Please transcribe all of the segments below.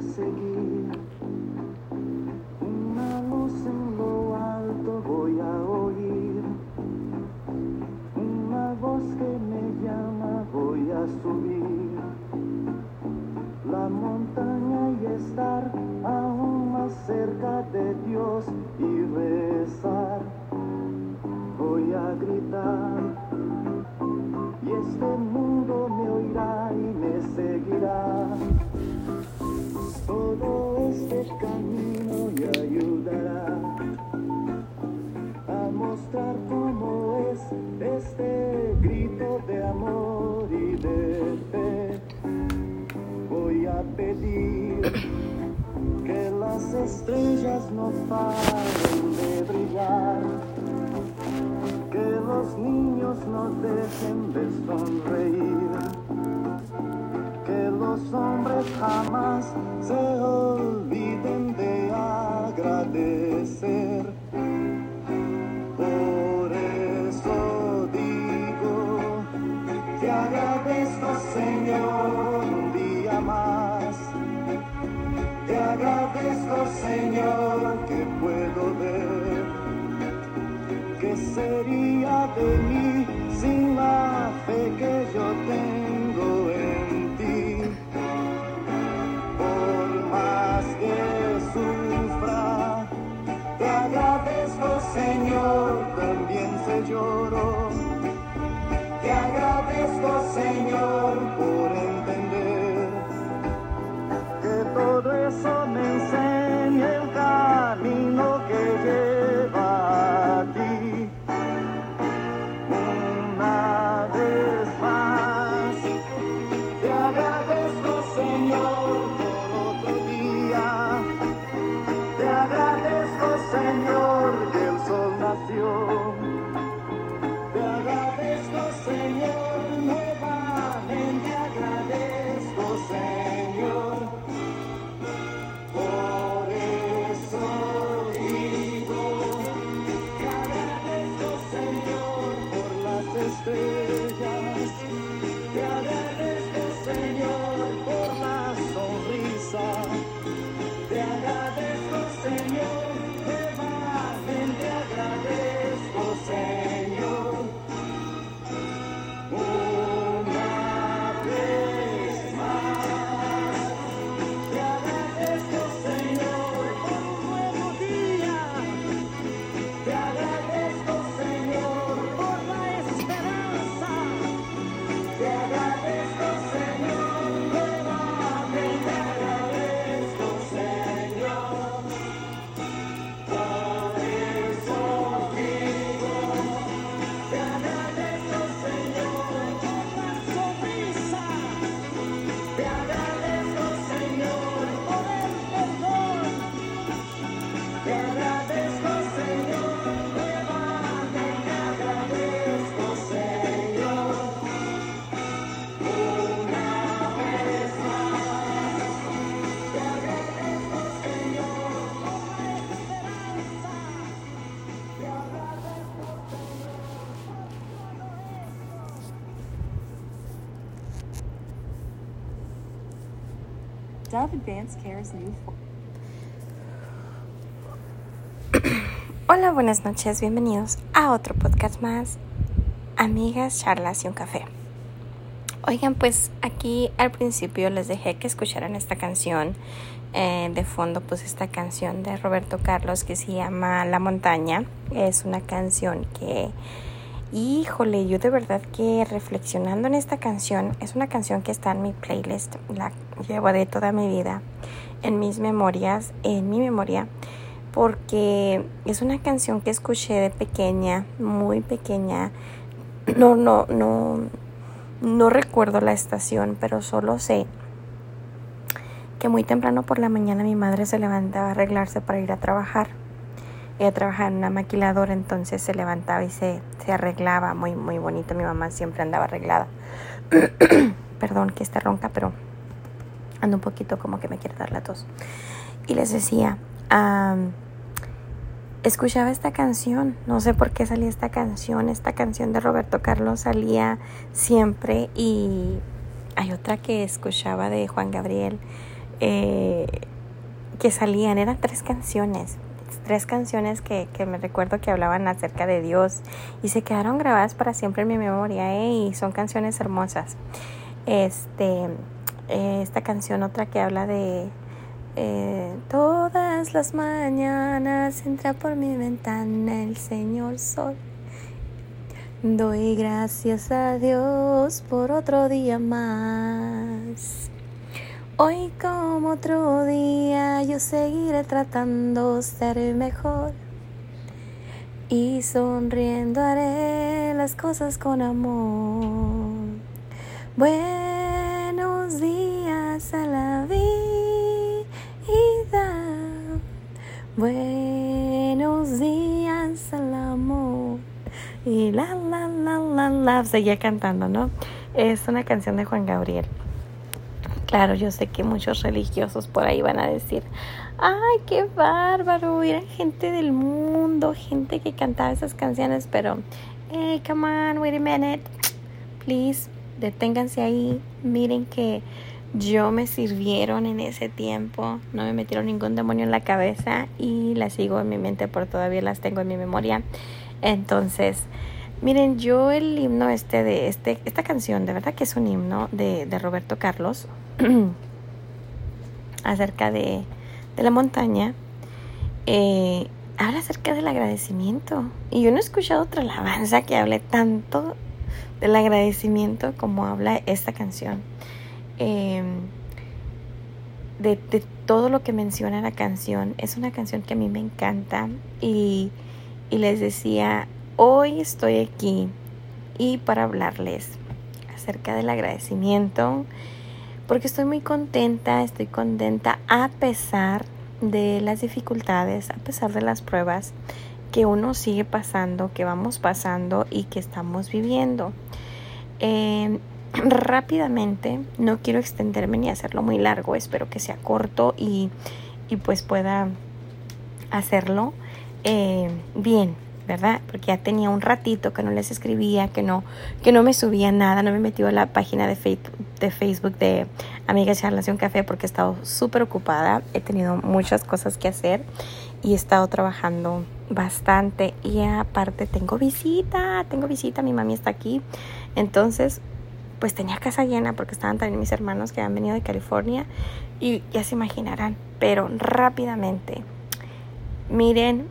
seguir. Pedir que las estrellas no paren de brillar, que los niños no dejen de sonreír, que los hombres jamás se sería de mí Dove Advanced Care's new Hola, buenas noches, bienvenidos a otro podcast más, amigas, charlas y un café. Oigan, pues aquí al principio les dejé que escucharan esta canción. eh, de fondo, pues esta canción de Roberto Carlos que se llama La Montaña. Es una canción que, híjole, yo de verdad que reflexionando en esta canción, es una canción que está en mi playlist, la llevo de toda mi vida, en mis memorias, en mi memoria porque es una canción que escuché de pequeña, muy pequeña. No, no, no, no recuerdo la estación, pero solo sé que muy temprano por la mañana mi madre se levantaba a arreglarse para ir a trabajar. Ella trabajaba en una maquiladora, entonces se levantaba y se, se arreglaba muy, muy bonito. Mi mamá siempre andaba arreglada. Perdón que esté ronca, pero ando un poquito como que me quiere dar la tos. Y les decía, am, escuchaba esta canción, no sé por qué salía esta canción, esta canción de Roberto Carlos salía siempre y hay otra que escuchaba de Juan Gabriel eh, que salían, eran tres canciones, tres canciones que, que, me recuerdo que hablaban acerca de Dios y se quedaron grabadas para siempre en mi memoria ¿eh? y son canciones hermosas. Este, eh, esta canción, otra que habla de eh, todas las mañanas entra por mi ventana el Señor Sol. Doy gracias a Dios por otro día más. Hoy como otro día yo seguiré tratando ser mejor y sonriendo haré las cosas con amor. Buenos días a la vida. Buenos días al amor. Y la la la la la seguía cantando, ¿no? Es una canción de Juan Gabriel. Claro, yo sé que muchos religiosos por ahí van a decir, ay, qué bárbaro, eran gente del mundo, gente que cantaba esas canciones, pero, hey, come on, wait a minute, please, deténganse ahí, miren que yo me sirvieron en ese tiempo, no me metieron ningún demonio en la cabeza y las sigo en mi mente por todavía las tengo en mi memoria. Entonces, miren, yo el himno este de este, esta canción, de verdad que es un himno de, de Roberto Carlos acerca de, la montaña. Eh, habla acerca del agradecimiento. Y yo no he escuchado otra alabanza que hable tanto del agradecimiento como habla esta canción. Em, de, todo lo que menciona la canción. Es una canción que a mí me encanta y les decía, hoy estoy aquí y para hablarles acerca del agradecimiento, porque estoy muy contenta, estoy contenta a pesar de las dificultades, a pesar de las pruebas que uno sigue pasando, que vamos pasando y que estamos viviendo. Eh, rápidamente, no quiero extenderme ni hacerlo muy largo, espero que sea corto y, y pues pueda hacerlo eh, bien, ¿verdad? Porque ya tenía un ratito que no les escribía, que no, que no me subía nada, no me metió a la página de Facebook, de Facebook de Amigas Relación Café porque he estado súper ocupada, he tenido muchas cosas que hacer y he estado trabajando bastante y aparte tengo visita, tengo visita, mi mami está aquí, entonces pues tenía casa llena porque estaban también mis hermanos que han venido de California y ya se imaginarán, pero rápidamente, miren,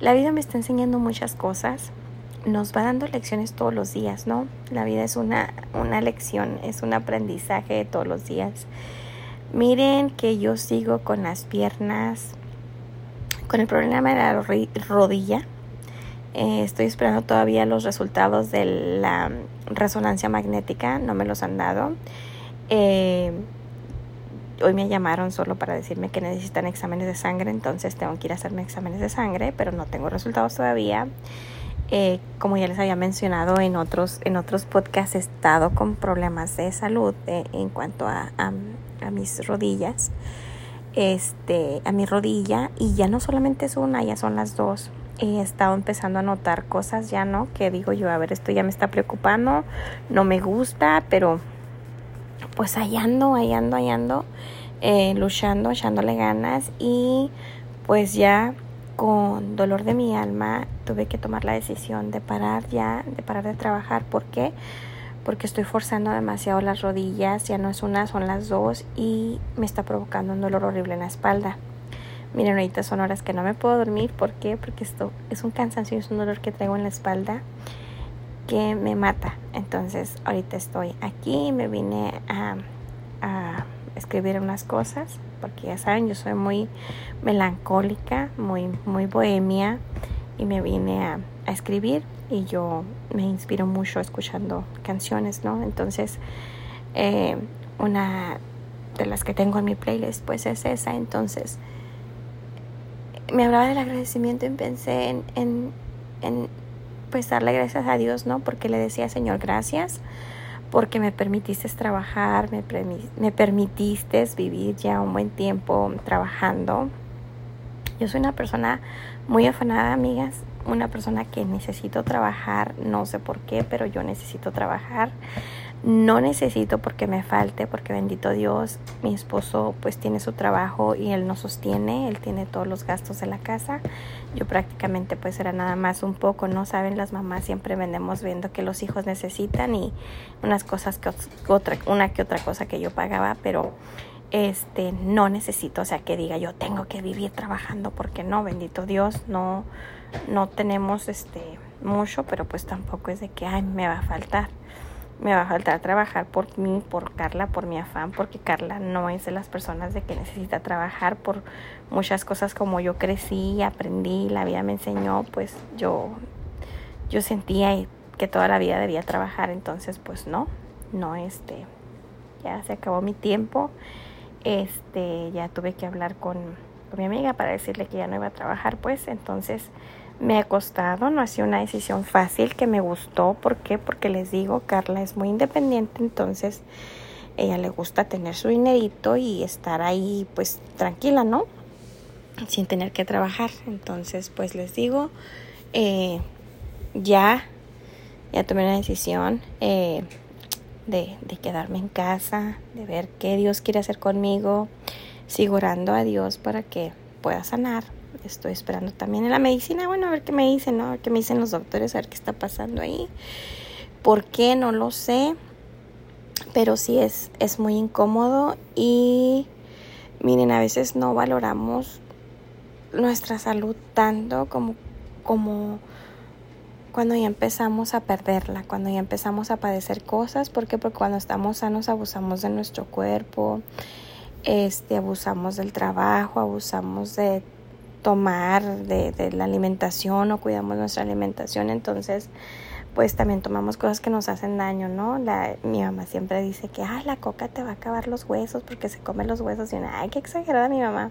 la vida me está enseñando muchas cosas, nos va dando lecciones todos los días, ¿no? La vida es una, una lección, es un aprendizaje todos los días. Miren que yo sigo con las piernas, con el problema de la rodilla, eh, estoy esperando todavía los resultados de la resonancia magnética, no me los han dado. Eh, hoy me llamaron solo para decirme que necesitan exámenes de sangre, entonces tengo que ir a hacerme exámenes de sangre, pero no tengo resultados todavía. Eh, como ya les había mencionado en otros, en otros podcasts, he estado con problemas de salud en cuanto a, a, a mis rodillas, este, a mi rodilla, y ya no solamente es una, ya son las dos he estado empezando a notar cosas ya, ¿no? Que digo yo, a ver, esto ya me está preocupando, no me gusta, pero pues ahí ando, ahí ando, ahí ando, eh, luchando, echándole ganas y pues ya con dolor de mi alma tuve que tomar la decisión de parar ya, de parar de trabajar. ¿Por qué? Porque estoy forzando demasiado las rodillas, ya no es una, son las dos y me está provocando un dolor horrible en la espalda. Miren, ahorita son horas que no me puedo dormir. ¿Por qué? Porque esto es un cansancio, es un dolor que traigo en la espalda que me mata. Entonces, ahorita estoy aquí, me vine a, a escribir unas cosas, porque ya saben, yo soy muy melancólica, muy, muy bohemia, y me vine a, a escribir y yo me inspiro mucho escuchando canciones, ¿no? Entonces, eh, una de las que tengo en mi playlist, pues es esa. Entonces, me hablaba del agradecimiento y pensé en, en, en, pues darle gracias a Dios, ¿no? Porque le decía, Señor, gracias porque me permitiste trabajar, me, me permitiste vivir ya un buen tiempo trabajando. Yo soy una persona muy afanada, amigas, una persona que necesito trabajar, no sé por qué, pero yo necesito trabajar. No necesito porque me falte, porque bendito Dios, mi esposo pues tiene su trabajo y él nos sostiene, él tiene todos los gastos de la casa. Yo prácticamente pues era nada más un poco, ¿no? Saben, las mamás siempre vendemos viendo que los hijos necesitan y unas cosas que otra, una que otra cosa que yo pagaba, pero este no necesito, o sea, que diga yo tengo que vivir trabajando porque no, bendito Dios, no no tenemos este mucho, pero pues tampoco es de que ay, me va a faltar me va a faltar trabajar por mí, por Carla, por mi afán, porque Carla no es de las personas de que necesita trabajar por muchas cosas como yo crecí, aprendí, la vida me enseñó, pues yo, yo sentía que toda la vida debía trabajar, entonces pues no, no este, ya se acabó mi tiempo, este, ya tuve que hablar con, con mi amiga para decirle que ya no iba a trabajar, pues entonces me ha costado, no ha sido una decisión fácil que me gustó. ¿Por qué? Porque les digo, Carla es muy independiente, entonces ella le gusta tener su dinerito y estar ahí pues tranquila, ¿no? Sin tener que trabajar. Entonces pues les digo, eh, ya, ya tomé una decisión eh, de, de quedarme en casa, de ver qué Dios quiere hacer conmigo. Sigo a Dios para que pueda sanar, estoy esperando también en la medicina, bueno, a ver qué me dicen, ¿no? A ver qué me dicen los doctores, a ver qué está pasando ahí. ¿Por qué? No lo sé. Pero sí es, es muy incómodo y miren, a veces no valoramos nuestra salud tanto como, como cuando ya empezamos a perderla, cuando ya empezamos a padecer cosas. ¿Por qué? Porque cuando estamos sanos abusamos de nuestro cuerpo, este, abusamos del trabajo, abusamos de tomar de, la alimentación o cuidamos nuestra alimentación, entonces pues también tomamos cosas que nos hacen daño, ¿no? La, mi mamá siempre dice que, ay, la coca te va a acabar los huesos porque se come los huesos y una, ay, qué exagerada mi mamá.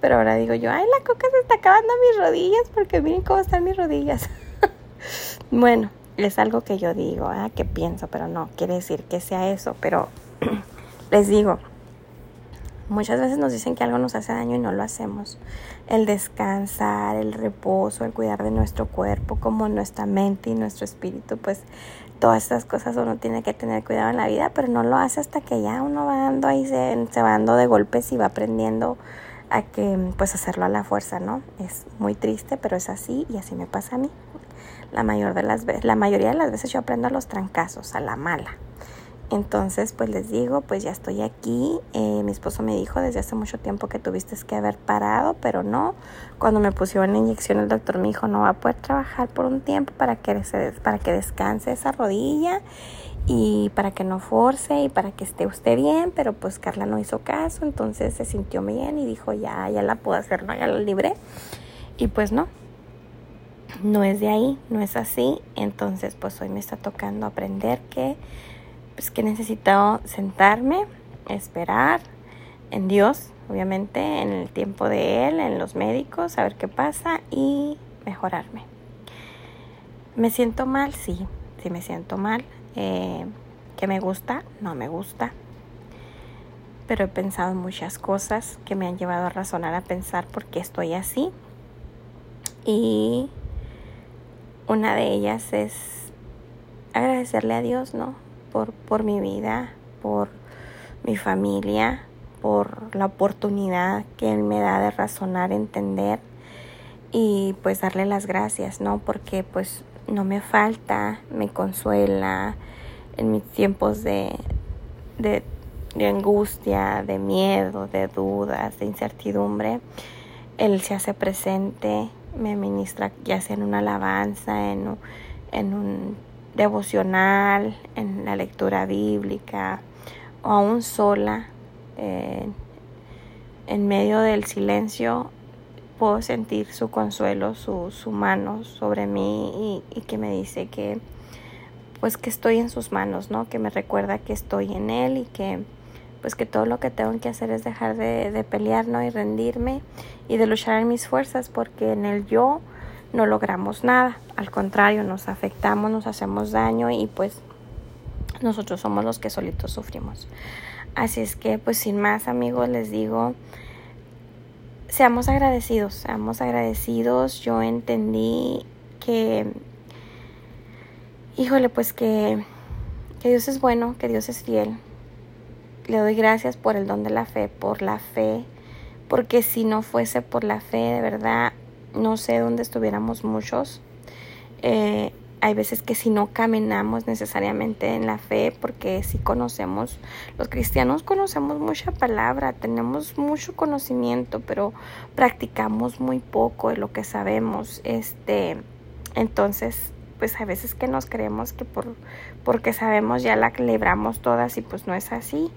Pero ahora digo yo, ay, la coca se está acabando mis rodillas porque miren cómo están mis rodillas. bueno, es algo que yo digo, ¿eh? que pienso, pero no quiere decir que sea eso, pero les digo, Muchas veces nos dicen que algo nos hace daño y no lo hacemos. El descansar, el reposo, el cuidar de nuestro cuerpo, como nuestra mente y nuestro espíritu, pues todas estas cosas uno tiene que tener cuidado en la vida, pero no lo hace hasta que ya uno va dando ahí, se, se va dando de golpes y va aprendiendo a que pues hacerlo a la fuerza, ¿no? Es muy triste, pero es así y así me pasa a mí. La, mayor de las la mayoría de las veces yo aprendo a los trancazos, a la mala. Entonces, pues les digo, pues ya estoy aquí. Eh, mi esposo me dijo desde hace mucho tiempo que tuviste que haber parado, pero no. Cuando me pusieron la inyección, el doctor me dijo, no va a poder trabajar por un tiempo para que, se, para que descanse esa rodilla y para que no force y para que esté usted bien, pero pues Carla no hizo caso, entonces se sintió bien y dijo, ya, ya la puedo hacer, ¿no? Ya la libré. Y pues no, no es de ahí, no es así. Entonces, pues hoy me está tocando aprender que pues que necesito sentarme, esperar en Dios, obviamente, en el tiempo de Él, en los médicos, a ver qué pasa y mejorarme. ¿Me siento mal? Sí, sí me siento mal. Eh, ¿Que me gusta? No me gusta. Pero he pensado en muchas cosas que me han llevado a razonar, a pensar por qué estoy así. Y una de ellas es agradecerle a Dios, ¿no? Por, por mi vida, por mi familia, por la oportunidad que Él me da de razonar, entender y pues darle las gracias, ¿no? Porque pues no me falta, me consuela en mis tiempos de, de, de angustia, de miedo, de dudas, de incertidumbre. Él se hace presente, me ministra ya sea en una alabanza, en, en un devocional, en la lectura bíblica o aún sola, en medio del silencio, puedo sentir su consuelo, su, su mano sobre mí y, que me dice que pues que estoy en sus manos, ¿no? Que me recuerda que estoy en él y que pues que todo lo que tengo que hacer es dejar de, de pelear, ¿no? Y rendirme y de luchar en mis fuerzas porque en el yo no logramos nada. Al contrario, nos afectamos, nos hacemos daño y pues nosotros somos los que solitos sufrimos. Así es que pues sin más amigos les digo, seamos agradecidos, seamos agradecidos. Yo entendí que, híjole, pues que que Dios es bueno, que Dios es fiel. Le doy gracias por el don de la fe, por la fe, porque si no fuese por la fe, de verdad, no sé dónde estuviéramos muchos. Eh, hay veces que si no caminamos necesariamente en la fe, porque si conocemos, los cristianos conocemos mucha palabra, tenemos mucho conocimiento, pero practicamos muy poco de lo que sabemos. Este, entonces, pues a veces que nos creemos que por porque sabemos ya la libramos todas y pues no es así.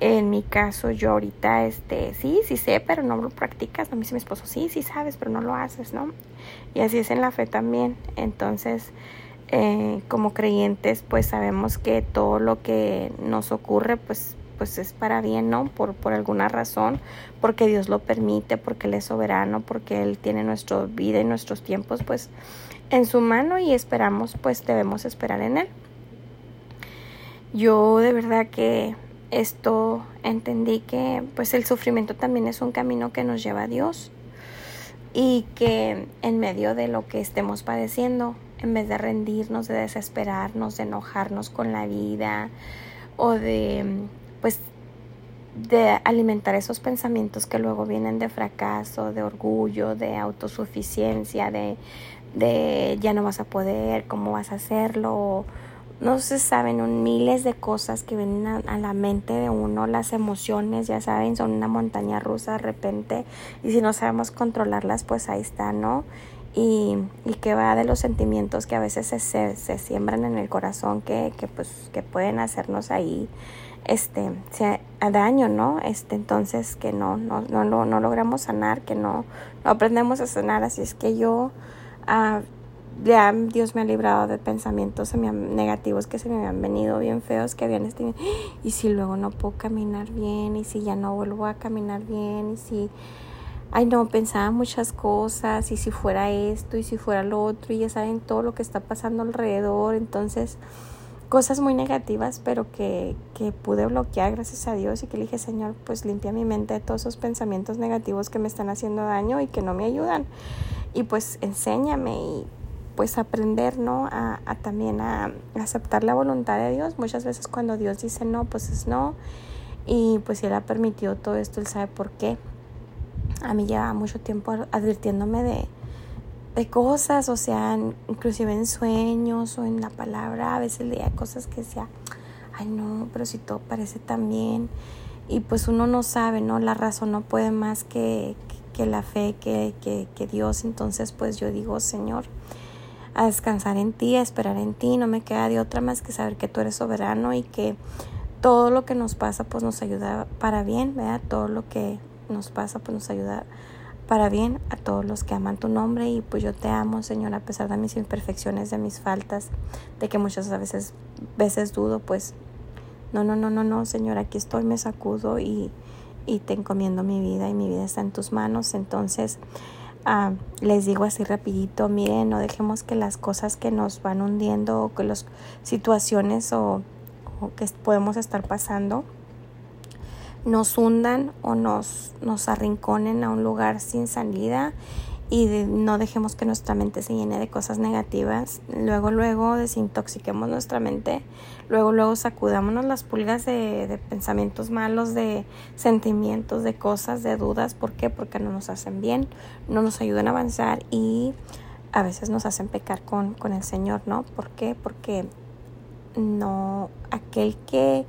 En mi caso, yo ahorita, este, sí, sí sé, pero no lo practicas. No me dice mi esposo, sí, sí sabes, pero no lo haces, ¿no? Y así es en la fe también. Entonces, eh, como creyentes, pues sabemos que todo lo que nos ocurre, pues, pues es para bien, ¿no? Por, por alguna razón, porque Dios lo permite, porque Él es soberano, porque Él tiene nuestra vida y nuestros tiempos, pues, en su mano y esperamos, pues, debemos esperar en Él. Yo de verdad que esto entendí que pues el sufrimiento también es un camino que nos lleva a Dios y que en medio de lo que estemos padeciendo, en vez de rendirnos, de desesperarnos, de enojarnos con la vida o de pues de alimentar esos pensamientos que luego vienen de fracaso, de orgullo, de autosuficiencia, de, de ya no vas a poder, cómo vas a hacerlo, no se saben miles de cosas que vienen a, la mente de uno, las emociones, ya saben, son una montaña rusa de repente y si no sabemos controlarlas, pues ahí está, ¿no? Y, y que va de los sentimientos que a veces se, se, siembran en el corazón que, que, pues, que pueden hacernos ahí este se, a daño, ¿no? Este, entonces que no, no, no, no, logramos sanar, que no, no aprendemos a sanar, así es que yo uh, ya Dios me ha librado de pensamientos negativos que se me habían venido bien feos, que habían estado, y si luego no puedo caminar bien, y si ya no vuelvo a caminar bien, y si, ay no, pensaba muchas cosas, y si fuera esto, y si fuera lo otro, y ya saben todo lo que está pasando alrededor, entonces cosas muy negativas, pero que, que pude bloquear gracias a Dios y que le dije, Señor, pues limpia mi mente de todos esos pensamientos negativos que me están haciendo daño y que no me ayudan. Y pues enséñame y pues aprender, ¿no? A, también a, aceptar la voluntad de Dios. Muchas veces cuando Dios dice no, pues es no. Y pues Él ha permitido todo esto, Él sabe por qué. A mí lleva mucho tiempo advirtiéndome de, de cosas, o sea, inclusive en sueños o en la palabra, a veces leía cosas que decía, ay no, pero si todo parece tan bien. Y pues uno no sabe, ¿no? La razón no puede más que, que, la fe, que, que, que Dios. Entonces pues yo digo, Señor, a descansar en ti, a esperar en ti. No me queda de otra más que saber que tú eres soberano y que todo lo que nos pasa pues nos ayuda para bien, ¿verdad? Todo lo que nos pasa pues nos ayuda para bien a todos los que aman tu nombre y pues yo te amo Señor a pesar de mis imperfecciones, de mis faltas, de que muchas veces, veces dudo pues no, no, no, no, no Señor aquí estoy, me sacudo y, y te encomiendo mi vida y mi vida está en tus manos entonces Ah, les digo así rapidito, miren, no dejemos que las cosas que nos van hundiendo o que las situaciones o, que podemos estar pasando nos hundan o nos, nos arrinconen a un lugar sin salida y no dejemos que nuestra mente se llene de cosas negativas. Luego, luego desintoxiquemos nuestra mente. Luego, luego sacudámonos las pulgas de, de, pensamientos malos, de sentimientos, de cosas, de dudas. ¿Por qué? Porque no nos hacen bien, no nos ayudan a avanzar y a veces nos hacen pecar con, con el Señor, ¿no? ¿Por qué? Porque no, aquel que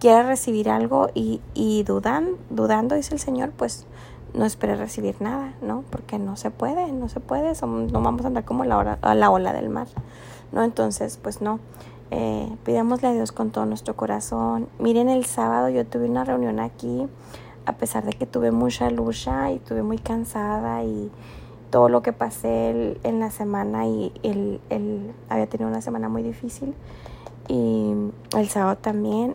quiera recibir algo y, y dudan, dudando, dice el Señor, pues no espere recibir nada, ¿no? Porque no se puede, no se puede, no vamos a andar como la, a la ola del mar, ¿no? Entonces, pues no, eh, pidámosle a Dios con todo nuestro corazón. Miren, el sábado yo tuve una reunión aquí, a pesar de que tuve mucha lucha y tuve muy cansada y todo lo que pasé en la semana y el, el, había tenido una semana muy difícil y el sábado también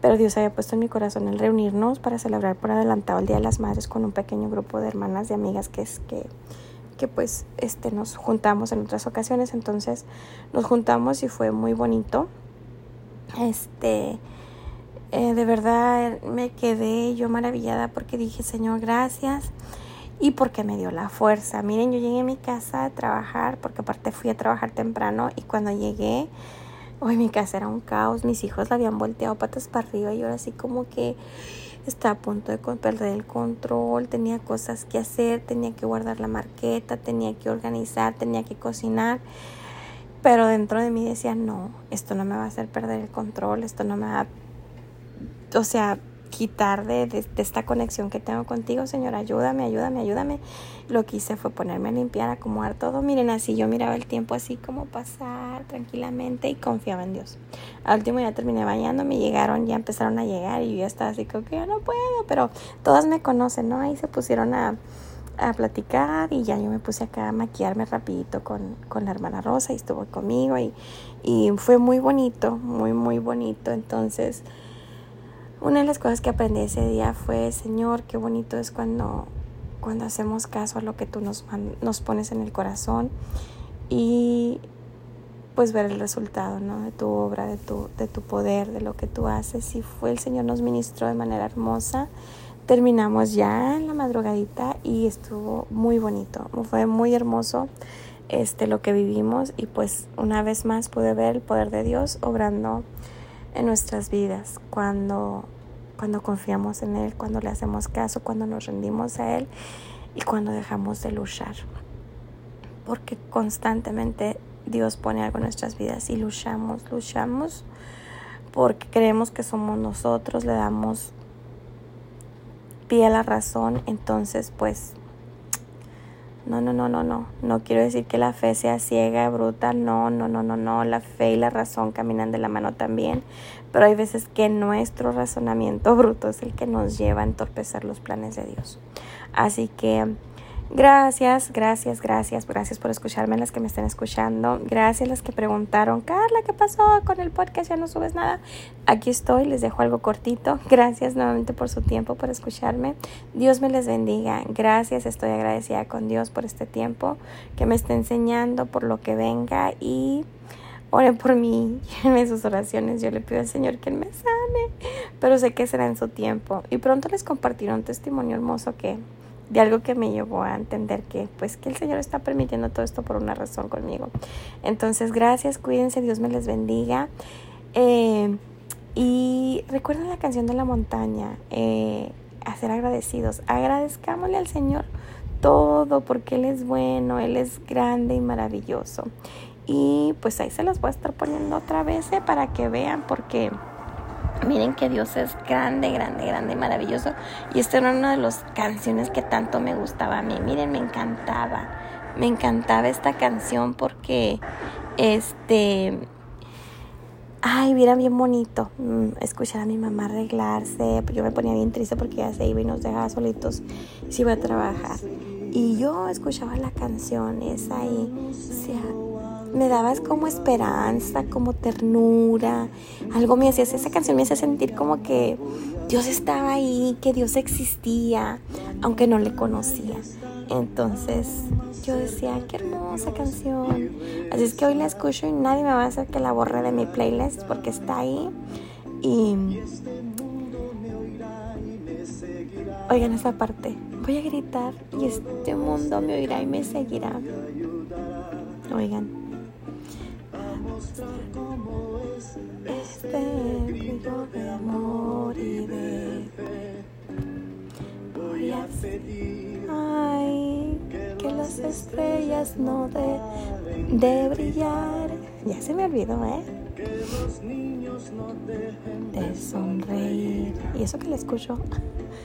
pero Dios había puesto en mi corazón el reunirnos para celebrar por adelantado el Día de las Madres con un pequeño grupo de hermanas y amigas que es que, que pues este nos juntamos en otras ocasiones, entonces nos juntamos y fue muy bonito. Este eh, de verdad me quedé yo maravillada porque dije, Señor, gracias. Y porque me dio la fuerza. Miren, yo llegué a mi casa a trabajar, porque aparte fui a trabajar temprano y cuando llegué Hoy mi casa era un caos, mis hijos la habían volteado patas para arriba y yo era así como que estaba a punto de perder el control, tenía cosas que hacer, tenía que guardar la marqueta, tenía que organizar, tenía que cocinar. Pero dentro de mí decía, no, esto no me va a hacer perder el control, esto no me va a, o sea, quitar de, de, esta conexión que tengo contigo, Señor, ayúdame, ayúdame, ayúdame. Lo que hice fue ponerme a limpiar, a acomodar todo. Miren, así yo miraba el tiempo así como pasar tranquilamente y confiaba en Dios. Al último ya terminé bañando, me llegaron, ya empezaron a llegar y yo ya estaba así como que ya no puedo, pero todas me conocen, ¿no? Ahí se pusieron a, a platicar y ya yo me puse acá a maquillarme rapidito con, con la hermana Rosa y estuvo conmigo y, y fue muy bonito, muy, muy bonito. Entonces... Una de las cosas que aprendí ese día fue, Señor, qué bonito es cuando, cuando hacemos caso a lo que tú nos, nos pones en el corazón y pues ver el resultado ¿no? de tu obra, de tu, de tu poder, de lo que tú haces. Y fue el Señor nos ministró de manera hermosa. Terminamos ya en la madrugadita y estuvo muy bonito, fue muy hermoso este, lo que vivimos y pues una vez más pude ver el poder de Dios obrando en nuestras vidas, cuando, cuando confiamos en Él, cuando le hacemos caso, cuando nos rendimos a Él y cuando dejamos de luchar. Porque constantemente Dios pone algo en nuestras vidas y luchamos, luchamos porque creemos que somos nosotros, le damos pie a la razón, entonces pues no, no, no, no, no. No quiero decir que la fe sea ciega, bruta. No, no, no, no, no. La fe y la razón caminan de la mano también. Pero hay veces que nuestro razonamiento bruto es el que nos lleva a entorpecer los planes de Dios. Así que Gracias, gracias, gracias, gracias por escucharme, las que me estén escuchando. Gracias las que preguntaron, Carla, ¿qué pasó con el podcast? Ya no subes nada. Aquí estoy, les dejo algo cortito. Gracias nuevamente por su tiempo, por escucharme. Dios me les bendiga. Gracias, estoy agradecida con Dios por este tiempo que me está enseñando, por lo que venga y oren por mí en sus oraciones. Yo le pido al Señor que Él me sane, pero sé que será en su tiempo. Y pronto les compartiré un testimonio hermoso que de algo que me llevó a entender que pues que el Señor está permitiendo todo esto por una razón conmigo. Entonces, gracias, cuídense, Dios me les bendiga. Eh, y recuerden la canción de la montaña, eh, a ser agradecidos. Agradezcámosle al Señor todo porque Él es bueno, Él es grande y maravilloso. Y pues ahí se las voy a estar poniendo otra vez eh, para que vean porque Miren que Dios es grande, grande, grande, maravilloso. Y esta era una de las canciones que tanto me gustaba a mí. Miren, me encantaba. Me encantaba esta canción porque, este, ay, era bien bonito mm, escuchar a mi mamá arreglarse. Yo me ponía bien triste porque ella se iba y nos dejaba solitos se iba a trabajar. Y yo escuchaba la canción esa y sea, me dabas como esperanza, como ternura, algo me hacía, esa canción me hacía sentir como que Dios estaba ahí, que Dios existía, aunque no le conocía. Entonces yo decía, qué hermosa canción. Así es que hoy la escucho y nadie me va a hacer que la borre de mi playlist porque está ahí. Y oigan esa parte, voy a gritar y este mundo me oirá y me seguirá. Oigan como es este brillo de amor y de fe. Voy a pedir ay, que las estrellas no de, de brillar. Ya se me olvidó, ¿eh? Que los niños no dejen de sonreír. Y eso que le escucho.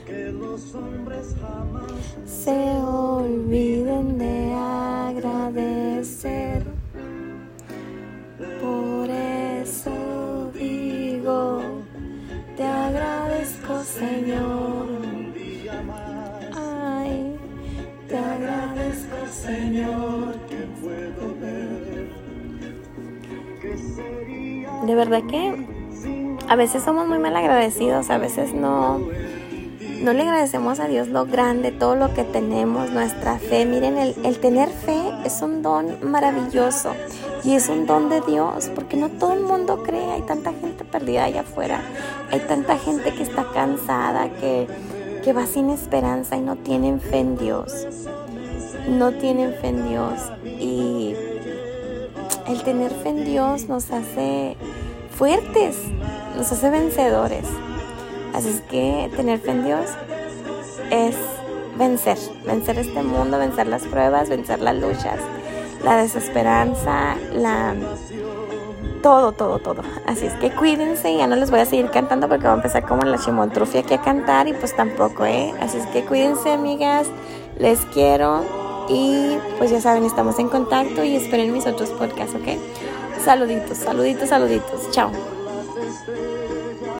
Que los hombres jamás se olviden de agradecer Señor. Ay, te agradezco Señor que puedo ver. De verdad que a veces somos muy mal agradecidos, a veces no no le agradecemos a Dios lo grande, todo lo que tenemos, nuestra fe. Miren, el, el, tener fe es un don maravilloso y es un don de Dios, porque no todo el mundo cree, hay tanta gente perdida allá afuera, hay tanta gente que está cansada, que, que va sin esperanza y no tienen fe en Dios, no tienen fe en Dios. Y el tener fe en Dios nos hace fuertes, nos hace vencedores. Así es que tener fe en Dios es vencer, vencer este mundo, vencer las pruebas, vencer las luchas, la desesperanza, la todo, todo, todo. Así es que cuídense, ya no les voy a seguir cantando porque voy a empezar como la chimotrufia aquí a cantar y pues tampoco, ¿eh? Así es que cuídense, amigas, les quiero y pues ya saben, estamos en contacto y esperen mis otros podcasts, ¿ok? Saluditos, saluditos, saluditos. Chao.